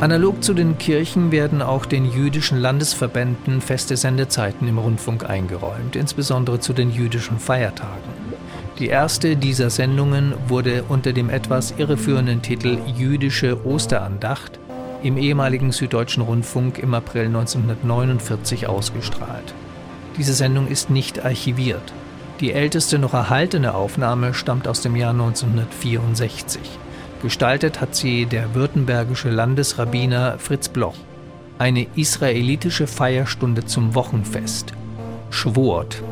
Analog zu den Kirchen werden auch den jüdischen Landesverbänden feste Sendezeiten im Rundfunk eingeräumt, insbesondere zu den jüdischen Feiertagen. Die erste dieser Sendungen wurde unter dem etwas irreführenden Titel Jüdische Osterandacht im ehemaligen Süddeutschen Rundfunk im April 1949 ausgestrahlt. Diese Sendung ist nicht archiviert. Die älteste noch erhaltene Aufnahme stammt aus dem Jahr 1964. Gestaltet hat sie der württembergische Landesrabbiner Fritz Bloch. Eine israelitische Feierstunde zum Wochenfest. Schwort.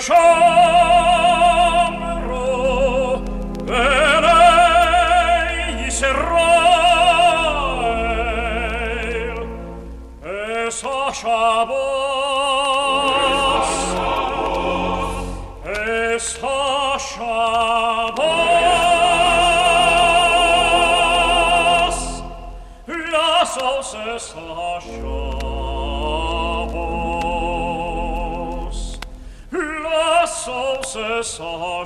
Show. só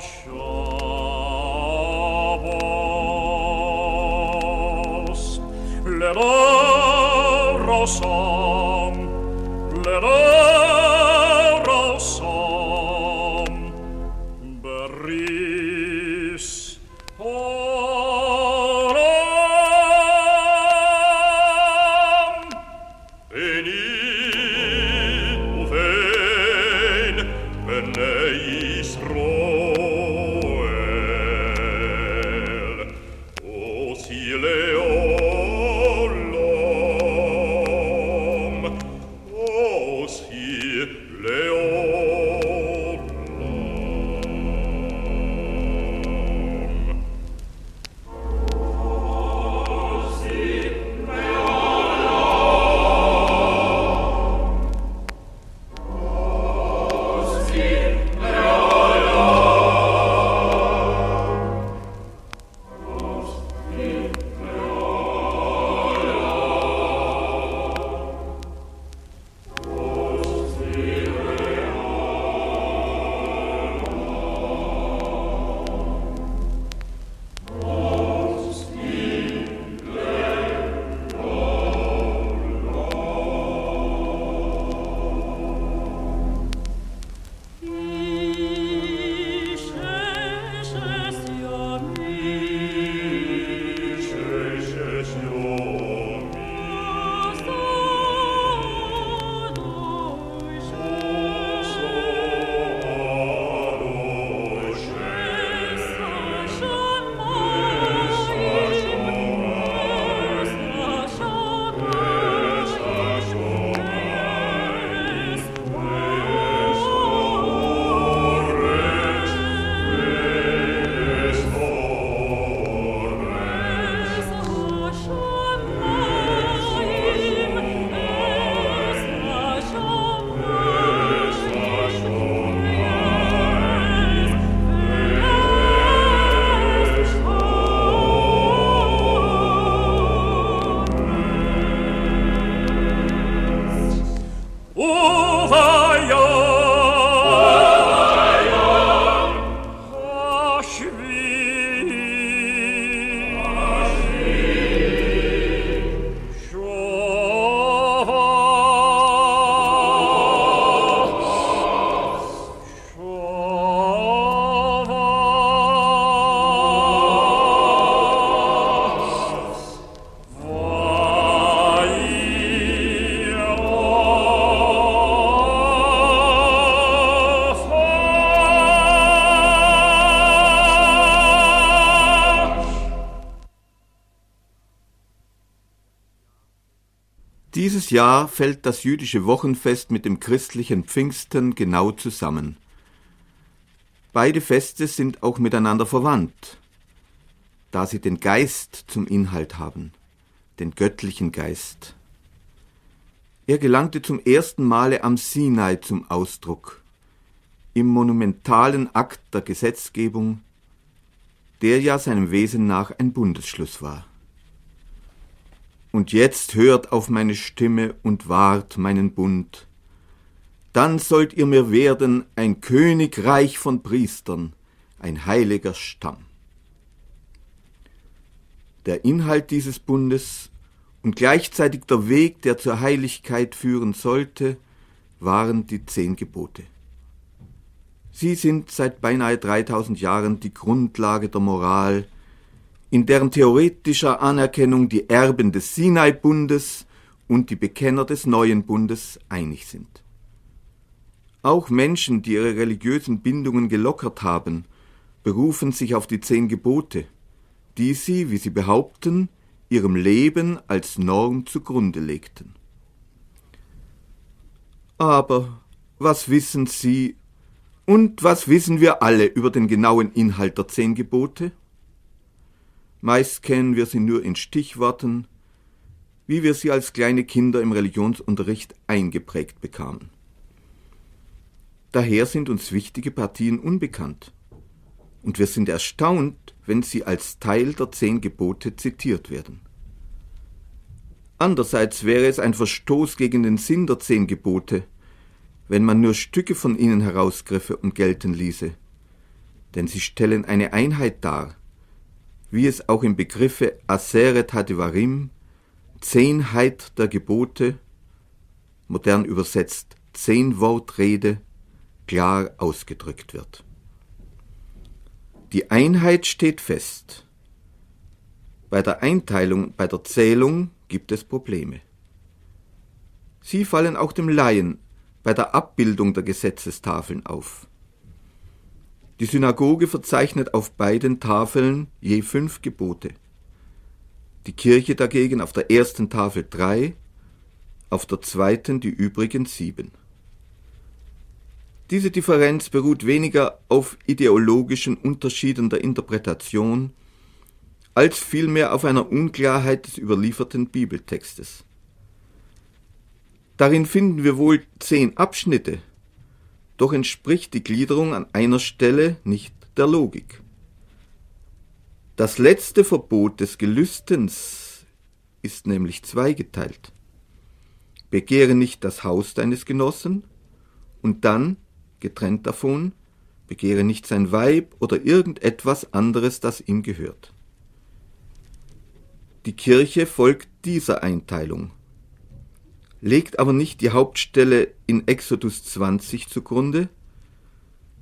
Jahr fällt das jüdische Wochenfest mit dem christlichen Pfingsten genau zusammen. Beide Feste sind auch miteinander verwandt, da sie den Geist zum Inhalt haben, den göttlichen Geist. Er gelangte zum ersten Male am Sinai zum Ausdruck, im monumentalen Akt der Gesetzgebung, der ja seinem Wesen nach ein Bundesschluss war. Und jetzt hört auf meine Stimme und wahrt meinen Bund. Dann sollt ihr mir werden ein Königreich von Priestern, ein heiliger Stamm. Der Inhalt dieses Bundes und gleichzeitig der Weg, der zur Heiligkeit führen sollte, waren die zehn Gebote. Sie sind seit beinahe 3000 Jahren die Grundlage der Moral, in deren theoretischer Anerkennung die Erben des Sinai-Bundes und die Bekenner des neuen Bundes einig sind. Auch Menschen, die ihre religiösen Bindungen gelockert haben, berufen sich auf die zehn Gebote, die sie, wie sie behaupten, ihrem Leben als Norm zugrunde legten. Aber was wissen Sie und was wissen wir alle über den genauen Inhalt der zehn Gebote? Meist kennen wir sie nur in Stichworten, wie wir sie als kleine Kinder im Religionsunterricht eingeprägt bekamen. Daher sind uns wichtige Partien unbekannt, und wir sind erstaunt, wenn sie als Teil der zehn Gebote zitiert werden. Andererseits wäre es ein Verstoß gegen den Sinn der zehn Gebote, wenn man nur Stücke von ihnen herausgriffe und gelten ließe, denn sie stellen eine Einheit dar, wie es auch im Begriffe Aseret Hadivarim, Zehnheit der Gebote, modern übersetzt Zehnwortrede, klar ausgedrückt wird. Die Einheit steht fest. Bei der Einteilung, bei der Zählung gibt es Probleme. Sie fallen auch dem Laien bei der Abbildung der Gesetzestafeln auf. Die Synagoge verzeichnet auf beiden Tafeln je fünf Gebote. Die Kirche dagegen auf der ersten Tafel drei, auf der zweiten die übrigen sieben. Diese Differenz beruht weniger auf ideologischen Unterschieden der Interpretation, als vielmehr auf einer Unklarheit des überlieferten Bibeltextes. Darin finden wir wohl zehn Abschnitte, doch entspricht die Gliederung an einer Stelle nicht der Logik. Das letzte Verbot des Gelüstens ist nämlich zweigeteilt. Begehre nicht das Haus deines Genossen und dann, getrennt davon, begehre nicht sein Weib oder irgendetwas anderes, das ihm gehört. Die Kirche folgt dieser Einteilung legt aber nicht die Hauptstelle in Exodus 20 zugrunde,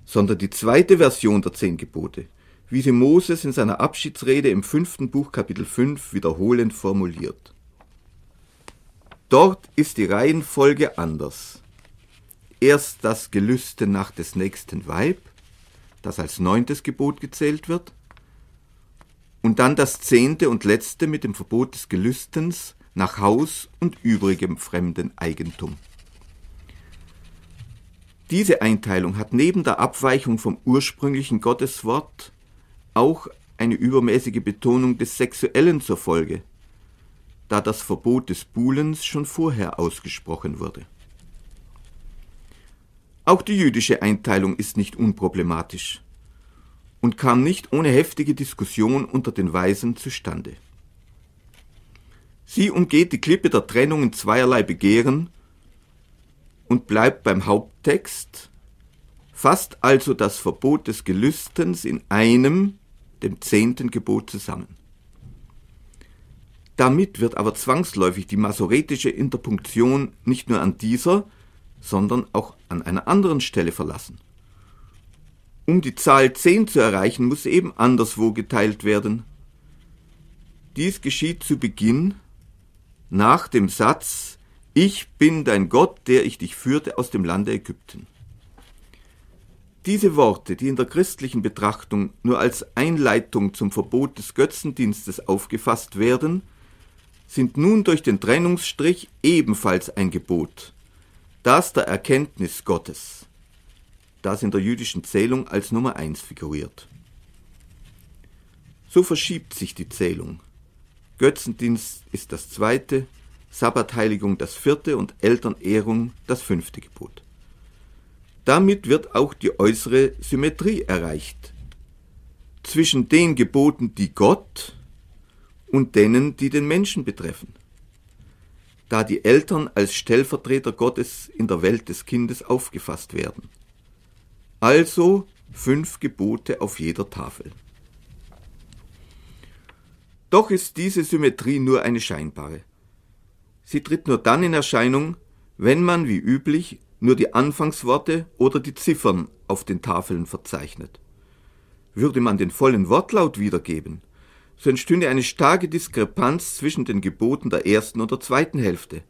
sondern die zweite Version der zehn Gebote, wie sie Moses in seiner Abschiedsrede im fünften Buch Kapitel 5 wiederholend formuliert. Dort ist die Reihenfolge anders. Erst das Gelüste nach des nächsten Weib, das als neuntes Gebot gezählt wird, und dann das zehnte und letzte mit dem Verbot des Gelüstens, nach Haus und übrigem fremden Eigentum. Diese Einteilung hat neben der Abweichung vom ursprünglichen Gotteswort auch eine übermäßige Betonung des Sexuellen zur Folge, da das Verbot des Buhlens schon vorher ausgesprochen wurde. Auch die jüdische Einteilung ist nicht unproblematisch und kam nicht ohne heftige Diskussion unter den Weisen zustande. Sie umgeht die Klippe der Trennung in zweierlei Begehren und bleibt beim Haupttext, fasst also das Verbot des Gelüstens in einem, dem zehnten Gebot zusammen. Damit wird aber zwangsläufig die masoretische Interpunktion nicht nur an dieser, sondern auch an einer anderen Stelle verlassen. Um die Zahl 10 zu erreichen, muss eben anderswo geteilt werden. Dies geschieht zu Beginn nach dem Satz Ich bin dein Gott, der ich dich führte aus dem Lande Ägypten. Diese Worte, die in der christlichen Betrachtung nur als Einleitung zum Verbot des Götzendienstes aufgefasst werden, sind nun durch den Trennungsstrich ebenfalls ein Gebot, das der Erkenntnis Gottes, das in der jüdischen Zählung als Nummer eins figuriert. So verschiebt sich die Zählung. Götzendienst ist das zweite, Sabbatheiligung das vierte und Elternehrung das fünfte Gebot. Damit wird auch die äußere Symmetrie erreicht zwischen den Geboten, die Gott und denen, die den Menschen betreffen. Da die Eltern als Stellvertreter Gottes in der Welt des Kindes aufgefasst werden. Also fünf Gebote auf jeder Tafel. Doch ist diese Symmetrie nur eine scheinbare. Sie tritt nur dann in Erscheinung, wenn man wie üblich nur die Anfangsworte oder die Ziffern auf den Tafeln verzeichnet. Würde man den vollen Wortlaut wiedergeben, so entstünde eine starke Diskrepanz zwischen den Geboten der ersten und der zweiten Hälfte.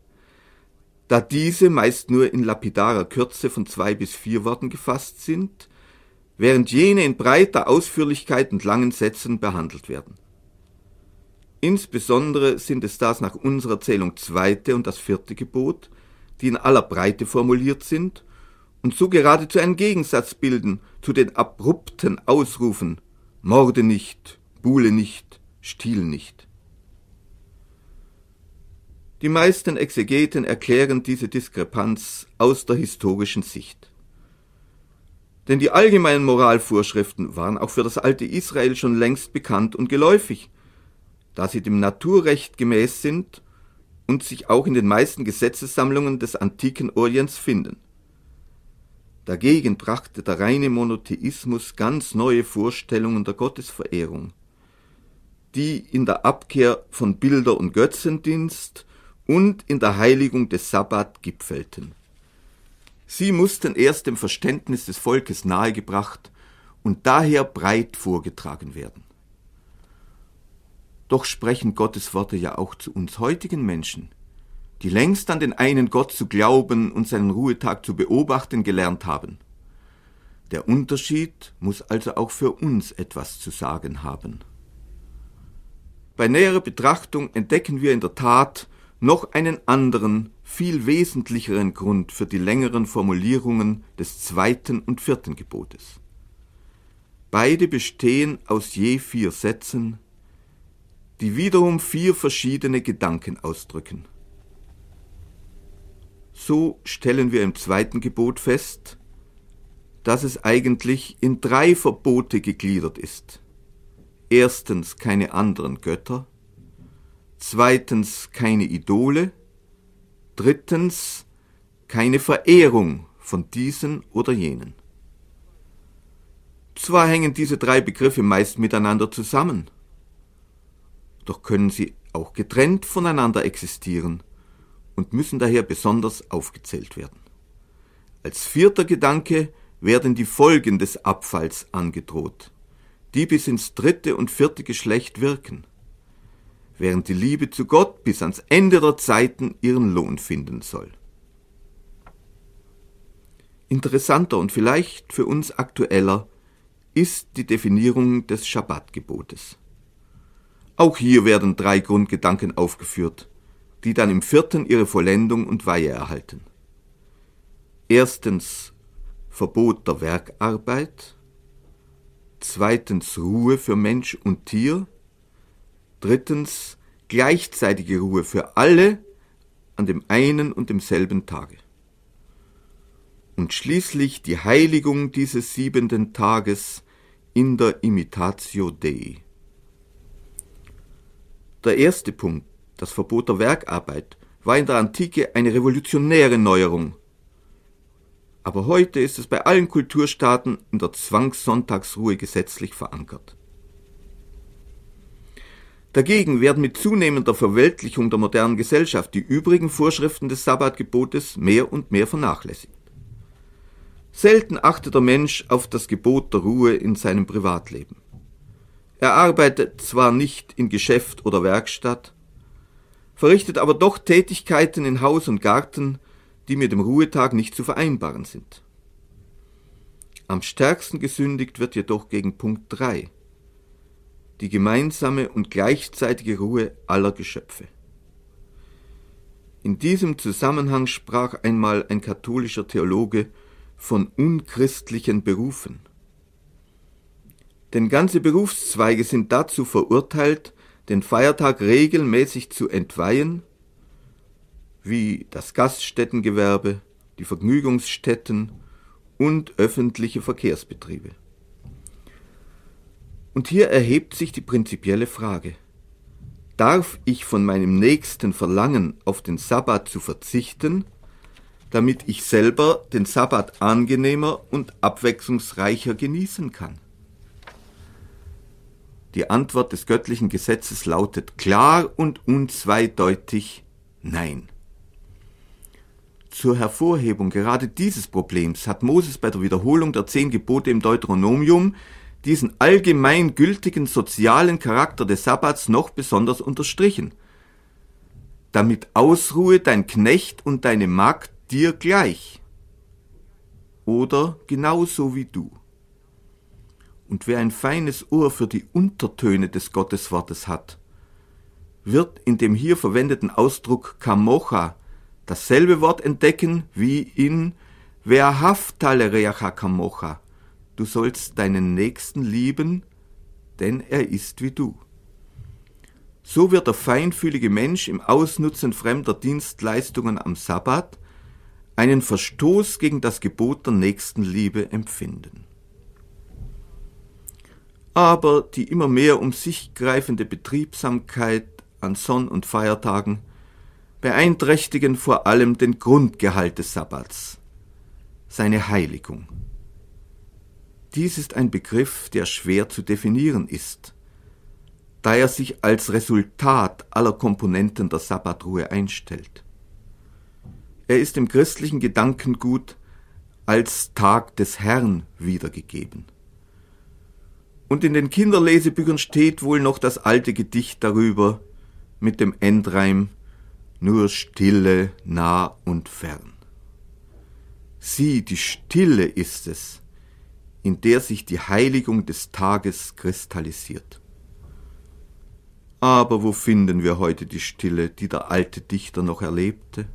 Da diese meist nur in lapidarer Kürze von zwei bis vier Worten gefasst sind, während jene in breiter Ausführlichkeit und langen Sätzen behandelt werden. Insbesondere sind es das nach unserer Zählung zweite und das vierte Gebot, die in aller Breite formuliert sind und so geradezu einen Gegensatz bilden zu den abrupten Ausrufen Morde nicht, buhle nicht, Stil nicht. Die meisten Exegeten erklären diese Diskrepanz aus der historischen Sicht. Denn die allgemeinen Moralvorschriften waren auch für das alte Israel schon längst bekannt und geläufig, da sie dem Naturrecht gemäß sind und sich auch in den meisten Gesetzessammlungen des antiken Orients finden. Dagegen brachte der reine Monotheismus ganz neue Vorstellungen der Gottesverehrung die in der Abkehr von Bilder- und Götzendienst und in der Heiligung des Sabbat gipfelten. Sie mussten erst dem Verständnis des Volkes nahegebracht und daher breit vorgetragen werden. Doch sprechen Gottes Worte ja auch zu uns heutigen Menschen, die längst an den einen Gott zu glauben und seinen Ruhetag zu beobachten gelernt haben. Der Unterschied muss also auch für uns etwas zu sagen haben. Bei näherer Betrachtung entdecken wir in der Tat noch einen anderen, viel wesentlicheren Grund für die längeren Formulierungen des zweiten und vierten Gebotes. Beide bestehen aus je vier Sätzen, die wiederum vier verschiedene Gedanken ausdrücken. So stellen wir im zweiten Gebot fest, dass es eigentlich in drei Verbote gegliedert ist erstens keine anderen Götter, zweitens keine Idole, drittens keine Verehrung von diesen oder jenen. Zwar hängen diese drei Begriffe meist miteinander zusammen, doch können sie auch getrennt voneinander existieren und müssen daher besonders aufgezählt werden. Als vierter Gedanke werden die Folgen des Abfalls angedroht die bis ins dritte und vierte Geschlecht wirken, während die Liebe zu Gott bis ans Ende der Zeiten ihren Lohn finden soll. Interessanter und vielleicht für uns aktueller ist die Definierung des Schabbatgebotes. Auch hier werden drei Grundgedanken aufgeführt, die dann im vierten ihre Vollendung und Weihe erhalten. Erstens Verbot der Werkarbeit, zweitens Ruhe für Mensch und Tier, drittens gleichzeitige Ruhe für alle an dem einen und demselben Tage. Und schließlich die Heiligung dieses siebenten Tages in der Imitatio Dei. Der erste Punkt, das Verbot der Werkarbeit, war in der Antike eine revolutionäre Neuerung aber heute ist es bei allen Kulturstaaten in der Zwangssonntagsruhe gesetzlich verankert. Dagegen werden mit zunehmender Verweltlichung der modernen Gesellschaft die übrigen Vorschriften des Sabbatgebotes mehr und mehr vernachlässigt. Selten achtet der Mensch auf das Gebot der Ruhe in seinem Privatleben. Er arbeitet zwar nicht in Geschäft oder Werkstatt, verrichtet aber doch Tätigkeiten in Haus und Garten, die mit dem Ruhetag nicht zu vereinbaren sind. Am stärksten gesündigt wird jedoch gegen Punkt 3, die gemeinsame und gleichzeitige Ruhe aller Geschöpfe. In diesem Zusammenhang sprach einmal ein katholischer Theologe von unchristlichen Berufen. Denn ganze Berufszweige sind dazu verurteilt, den Feiertag regelmäßig zu entweihen, wie das Gaststättengewerbe, die Vergnügungsstätten und öffentliche Verkehrsbetriebe. Und hier erhebt sich die prinzipielle Frage. Darf ich von meinem Nächsten verlangen, auf den Sabbat zu verzichten, damit ich selber den Sabbat angenehmer und abwechslungsreicher genießen kann? Die Antwort des göttlichen Gesetzes lautet klar und unzweideutig Nein. Zur Hervorhebung gerade dieses Problems hat Moses bei der Wiederholung der zehn Gebote im Deuteronomium diesen allgemein gültigen sozialen Charakter des Sabbats noch besonders unterstrichen. Damit ausruhe dein Knecht und deine Magd dir gleich oder genauso wie du. Und wer ein feines Ohr für die Untertöne des Gotteswortes hat, wird in dem hier verwendeten Ausdruck Kamocha dasselbe Wort entdecken wie in Verhaftalereacha Kamocha. Du sollst deinen Nächsten lieben, denn er ist wie du. So wird der feinfühlige Mensch im Ausnutzen fremder Dienstleistungen am Sabbat einen Verstoß gegen das Gebot der Nächstenliebe empfinden aber die immer mehr um sich greifende Betriebsamkeit an Sonn- und Feiertagen beeinträchtigen vor allem den Grundgehalt des Sabbats, seine Heiligung. Dies ist ein Begriff, der schwer zu definieren ist, da er sich als Resultat aller Komponenten der Sabbatruhe einstellt. Er ist im christlichen Gedankengut als Tag des Herrn wiedergegeben. Und in den Kinderlesebüchern steht wohl noch das alte Gedicht darüber mit dem Endreim Nur Stille nah und fern. Sieh, die Stille ist es, in der sich die Heiligung des Tages kristallisiert. Aber wo finden wir heute die Stille, die der alte Dichter noch erlebte?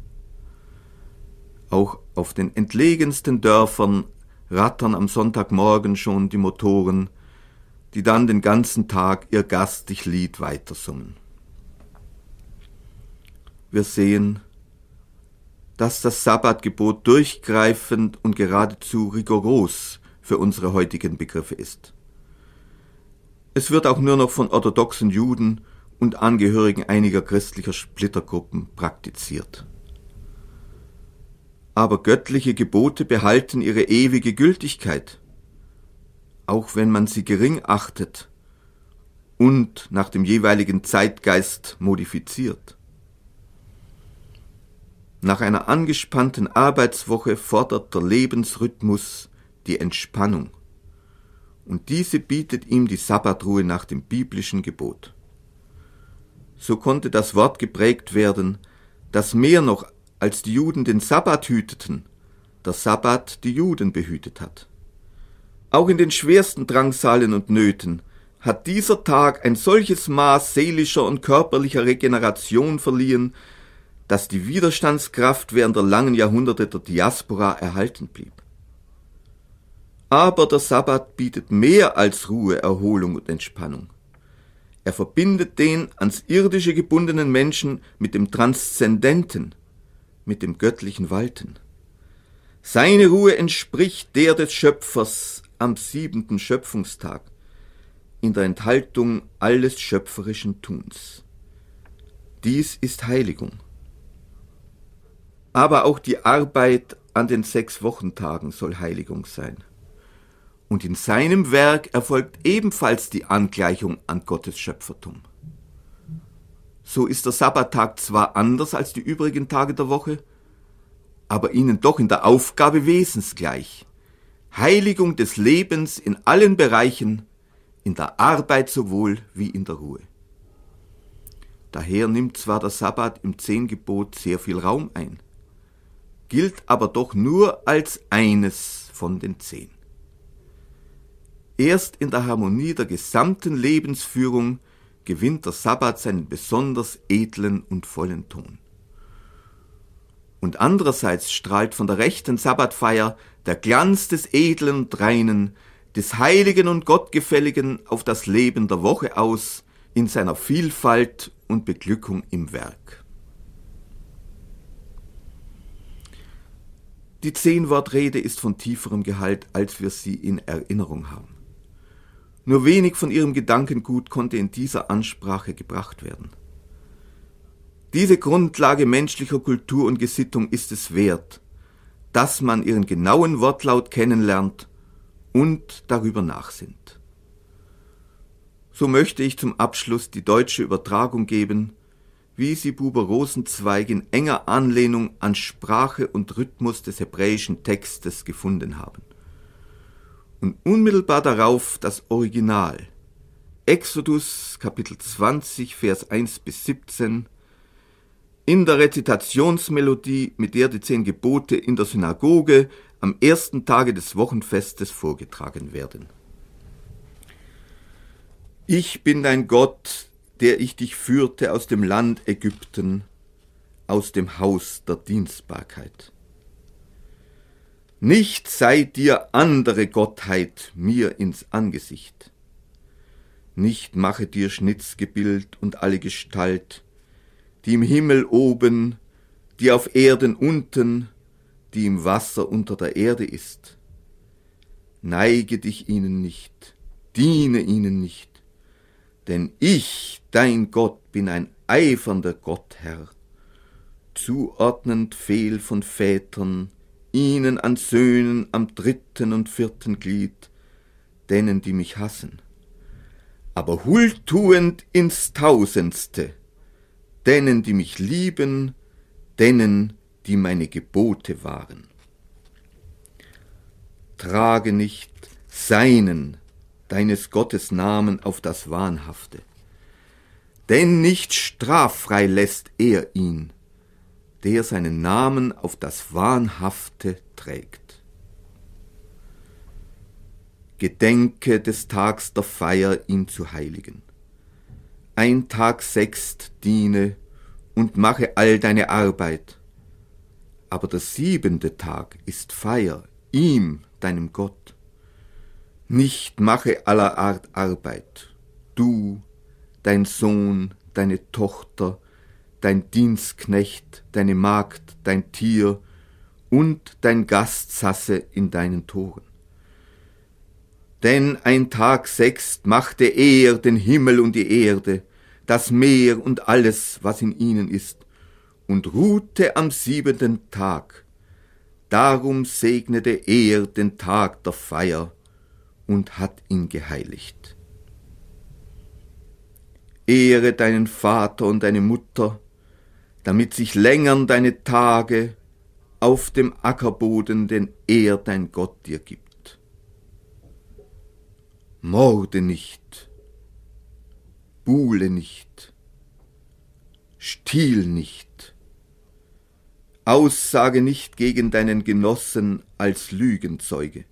Auch auf den entlegensten Dörfern rattern am Sonntagmorgen schon die Motoren, die dann den ganzen Tag ihr gastig Lied weitersummen. Wir sehen, dass das Sabbatgebot durchgreifend und geradezu rigoros für unsere heutigen Begriffe ist. Es wird auch nur noch von orthodoxen Juden und Angehörigen einiger christlicher Splittergruppen praktiziert. Aber göttliche Gebote behalten ihre ewige Gültigkeit auch wenn man sie gering achtet und nach dem jeweiligen Zeitgeist modifiziert. Nach einer angespannten Arbeitswoche fordert der Lebensrhythmus die Entspannung, und diese bietet ihm die Sabbatruhe nach dem biblischen Gebot. So konnte das Wort geprägt werden, dass mehr noch als die Juden den Sabbat hüteten, der Sabbat die Juden behütet hat. Auch in den schwersten Drangsalen und Nöten hat dieser Tag ein solches Maß seelischer und körperlicher Regeneration verliehen, dass die Widerstandskraft während der langen Jahrhunderte der Diaspora erhalten blieb. Aber der Sabbat bietet mehr als Ruhe, Erholung und Entspannung. Er verbindet den ans irdische gebundenen Menschen mit dem Transzendenten, mit dem göttlichen Walten. Seine Ruhe entspricht der des Schöpfers, am siebenten Schöpfungstag in der Enthaltung alles schöpferischen Tuns. Dies ist Heiligung. Aber auch die Arbeit an den sechs Wochentagen soll Heiligung sein. Und in seinem Werk erfolgt ebenfalls die Angleichung an Gottes Schöpfertum. So ist der Sabbattag zwar anders als die übrigen Tage der Woche, aber ihnen doch in der Aufgabe wesensgleich. Heiligung des Lebens in allen Bereichen, in der Arbeit sowohl wie in der Ruhe. Daher nimmt zwar der Sabbat im Zehngebot sehr viel Raum ein, gilt aber doch nur als eines von den zehn. Erst in der Harmonie der gesamten Lebensführung gewinnt der Sabbat seinen besonders edlen und vollen Ton. und andererseits strahlt von der rechten Sabbatfeier der Glanz des Edlen und Reinen, des Heiligen und Gottgefälligen auf das Leben der Woche aus, in seiner Vielfalt und Beglückung im Werk. Die Zehnwortrede ist von tieferem Gehalt, als wir sie in Erinnerung haben. Nur wenig von ihrem Gedankengut konnte in dieser Ansprache gebracht werden. Diese Grundlage menschlicher Kultur und Gesittung ist es wert, dass man ihren genauen Wortlaut kennenlernt und darüber nachsinnt. So möchte ich zum Abschluss die deutsche Übertragung geben, wie sie Buber Rosenzweig in enger Anlehnung an Sprache und Rhythmus des hebräischen Textes gefunden haben. Und unmittelbar darauf das Original. Exodus Kapitel 20, Vers 1 bis 17 in der Rezitationsmelodie, mit der die zehn Gebote in der Synagoge am ersten Tage des Wochenfestes vorgetragen werden. Ich bin dein Gott, der ich dich führte aus dem Land Ägypten, aus dem Haus der Dienstbarkeit. Nicht sei dir andere Gottheit mir ins Angesicht. Nicht mache dir Schnitzgebild und alle Gestalt, die im Himmel oben, die auf Erden unten, die im Wasser unter der Erde ist. Neige dich ihnen nicht, diene ihnen nicht, denn ich, dein Gott, bin ein eifernder Gott, Herr, zuordnend fehl von Vätern, ihnen an Söhnen am dritten und vierten Glied, denen, die mich hassen, aber huldtuend ins Tausendste, denen, die mich lieben, denen, die meine Gebote wahren. Trage nicht seinen, deines Gottes Namen auf das Wahnhafte, denn nicht straffrei lässt er ihn, der seinen Namen auf das Wahnhafte trägt. Gedenke des Tags der Feier, ihn zu heiligen ein Tag sechst diene und mache all deine Arbeit. Aber der siebente Tag ist Feier, ihm, deinem Gott. Nicht mache aller Art Arbeit, du, dein Sohn, deine Tochter, dein Dienstknecht, deine Magd, dein Tier und dein Gast sasse in deinen Toren. Denn ein Tag sechst machte er den Himmel und die Erde, das Meer und alles, was in ihnen ist, und ruhte am siebenten Tag. Darum segnete er den Tag der Feier und hat ihn geheiligt. Ehre deinen Vater und deine Mutter, damit sich längern deine Tage auf dem Ackerboden, den er dein Gott dir gibt. Morde nicht, buhle nicht, stiehl nicht, Aussage nicht gegen deinen Genossen als Lügenzeuge,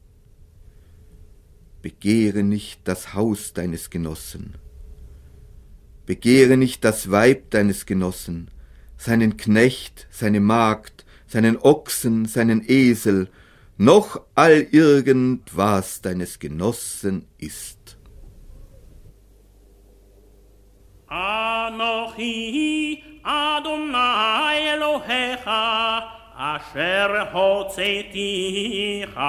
begehre nicht das Haus deines Genossen, begehre nicht das Weib deines Genossen, seinen Knecht, seine Magd, seinen Ochsen, seinen Esel, noch all irgend was deines Genossen ist. Anochi Adonai Elohecha אשר הוצאתיך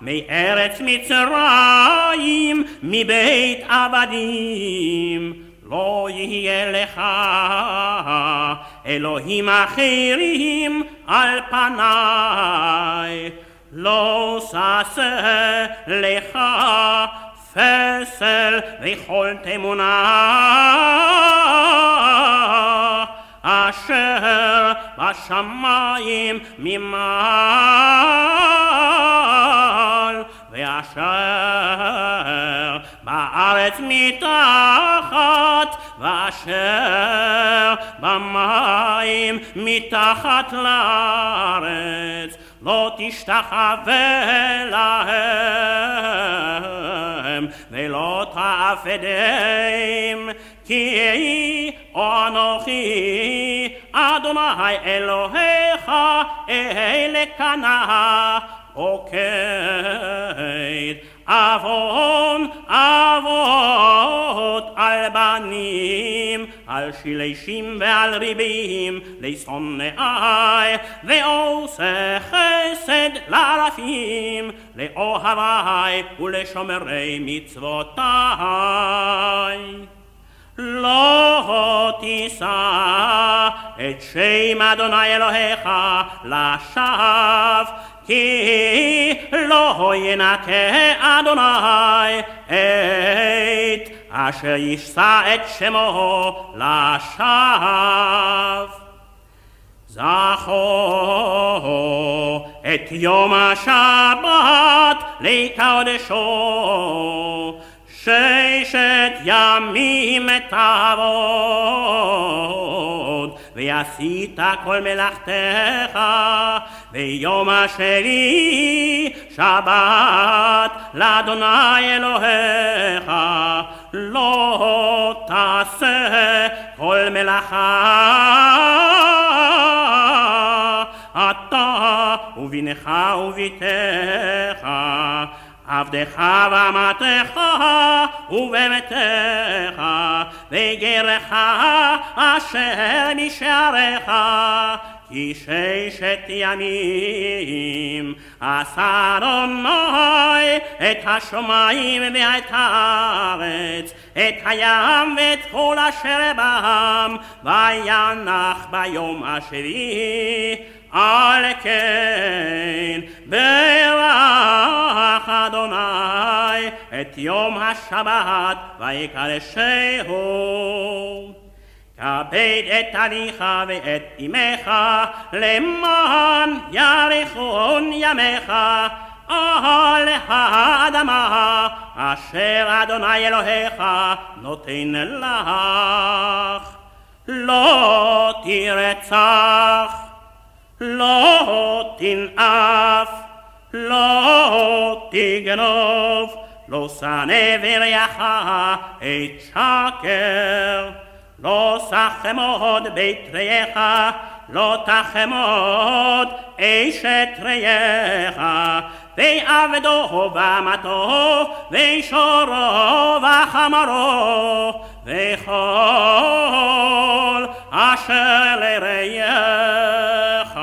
מארץ מצרים מבית עבדים לא יהיה לך אלוהים אחרים על פניי לא ששה לך פסל וכל תמונה. אשר בשמיים ממעל ואשר בארץ מתחת ואשר במים מתחת לארץ לא תשתחווה להם ולא תעפדם כי אנוכי אדוני אלוהיך אלה קנה עוקד עוון אבות על בנים על שילשים ועל ריבים לשונאי ועושה חסד לרפים לאוהבי ולשומרי מצוותיי. לא תישא את שם אדוני אלוהיך לשווא כי לא ינקה אדוני את אשר יישא את שמו לשווא. זכור את יום השבת לקדשו ששת ימים תעבוד ועשית כל מלאכתך ביום השני שבת לאדוני אלוהיך לא תעשה כל מלאכה. אתה ובנך וביתך עבדך ואמתך ובמתך וגרך אשר משעריך כי ששת ימים עשה אדוני את השמיים ואת הארץ את הים ואת כל אשר בם וינח ביום השביעי. על כן ברך אדוני את יום השבת ויקדשהו כבד את אביך ואת אמך למען יאריכון ימיך על האדמה אשר אדוני אלוהיך נותן לך לא תרצח לא תנאף, לא תגנוב, לא שנא ורעך את שקר. לא סחמוד בית רעך, לא תחמוד אשת רעך. ועבדו במתו, ושורו וחמרו, וכל אשר לרעך.